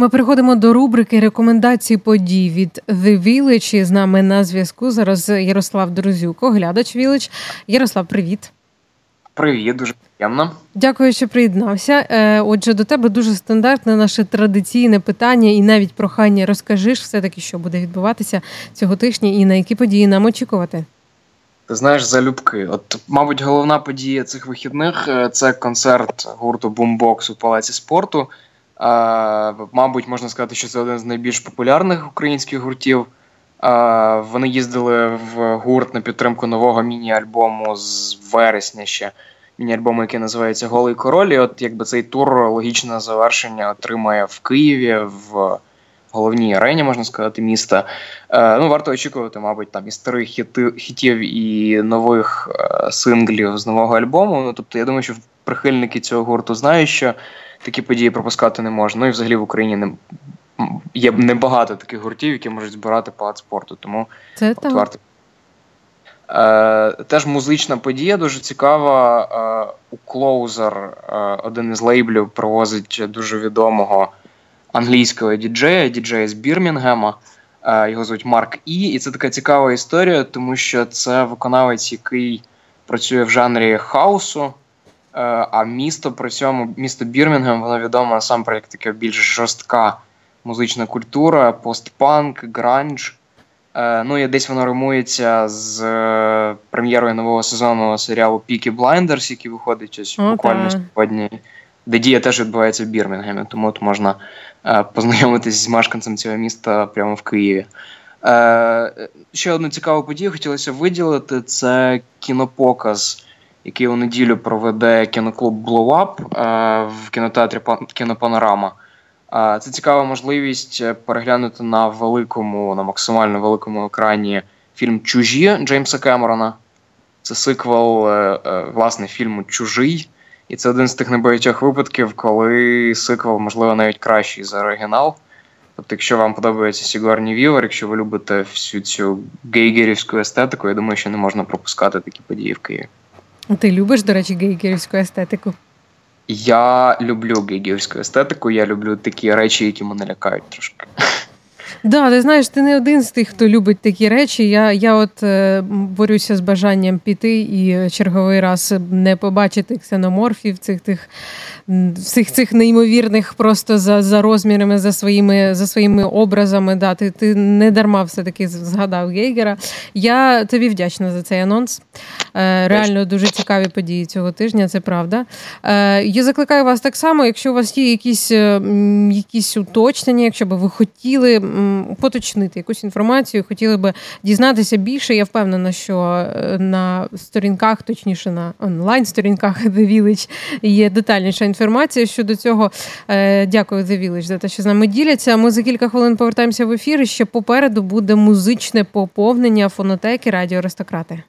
Ми переходимо до рубрики рекомендацій подій від The Village. І З нами на зв'язку зараз Ярослав Друзюк, оглядач Village. Ярослав, привіт. Привіт, дуже приємно. Дякую, що приєднався. Е, отже, до тебе дуже стандартне наше традиційне питання і навіть прохання розкажиш все таки, що буде відбуватися цього тижня, і на які події нам очікувати. Ти знаєш залюбки. От, мабуть, головна подія цих вихідних е, це концерт гурту Boombox у палаці спорту. Мабуть, можна сказати, що це один з найбільш популярних українських гуртів. Вони їздили в гурт на підтримку нового міні-альбому з вересня ще. Міні-альбому, який називається Голий Король. І от якби цей тур логічне завершення отримає в Києві в головній арені, можна сказати, міста. Е, Ну, варто очікувати, мабуть, там і старих хіти, хітів, і нових е, синглів з нового альбому. Ну, тобто, я думаю, що прихильники цього гурту знають, що такі події пропускати не можна. Ну і взагалі в Україні не є небагато таких гуртів, які можуть збирати палац спорту. Тому Це от, варто. Е, Теж музична подія дуже цікава. Е, у Closer, е, один із лейблів, провозить дуже відомого англійського діджея, діджея з Бірмінгема. Е, його звуть Марк І. І це така цікава історія, тому що це виконавець, який працює в жанрі хаусу. Е, а місто при цьому місто Бірмінгем, воно відомо насамперед як така більш жорстка музична культура, постпанк, гранж. Е, ну і десь воно римується з прем'єрою нового сезону серіалу Peaky Blinders, який виходить ось буквально сьогодні, де дія теж відбувається в Бірмінгемі, тому от можна познайомитись з мешканцем цього міста прямо в Києві. Е, ще одну цікаву подію хотілося виділити: це кінопоказ, який у неділю проведе кіноклуб Blow Up е, в кінотеатрі Кінопанорама. Це цікава можливість переглянути на великому, на максимально великому екрані фільм Чужі Джеймса Кемерона. Це сиквел власне фільму Чужий. І це один з тих небагатьох випадків, коли сиквел, можливо, навіть кращий за оригінал. Тобто, якщо вам подобається Сігурні Вівер, якщо ви любите всю цю гігерівську естетику, я думаю, що не можна пропускати такі події в Києві. Ти любиш, до речі, гігерівську естетику? Я люблю гігерівську естетику, я люблю такі речі, які мене лякають трошки. Да, ти знаєш, ти не один з тих, хто любить такі речі. Я я от е, борюся з бажанням піти і черговий раз не побачити ксеноморфів, цих тих всіх цих неймовірних, просто за за розмірами, за своїми за своїми образами. Да, Ти ти не дарма все-таки згадав Гейгера. Я тобі вдячна за цей анонс. Е, реально дуже цікаві події цього тижня, це правда. Е, я закликаю вас так само, якщо у вас є якісь е, якісь уточнення, якщо би ви хотіли поточнити якусь інформацію, хотіли би дізнатися більше. Я впевнена, що на сторінках, точніше на онлайн-сторінках The Village є детальніша інформація щодо цього. Дякую The Village за те, що з нами діляться. Ми за кілька хвилин повертаємося в ефір. Ще попереду буде музичне поповнення фонотеки Радіо Аристократи.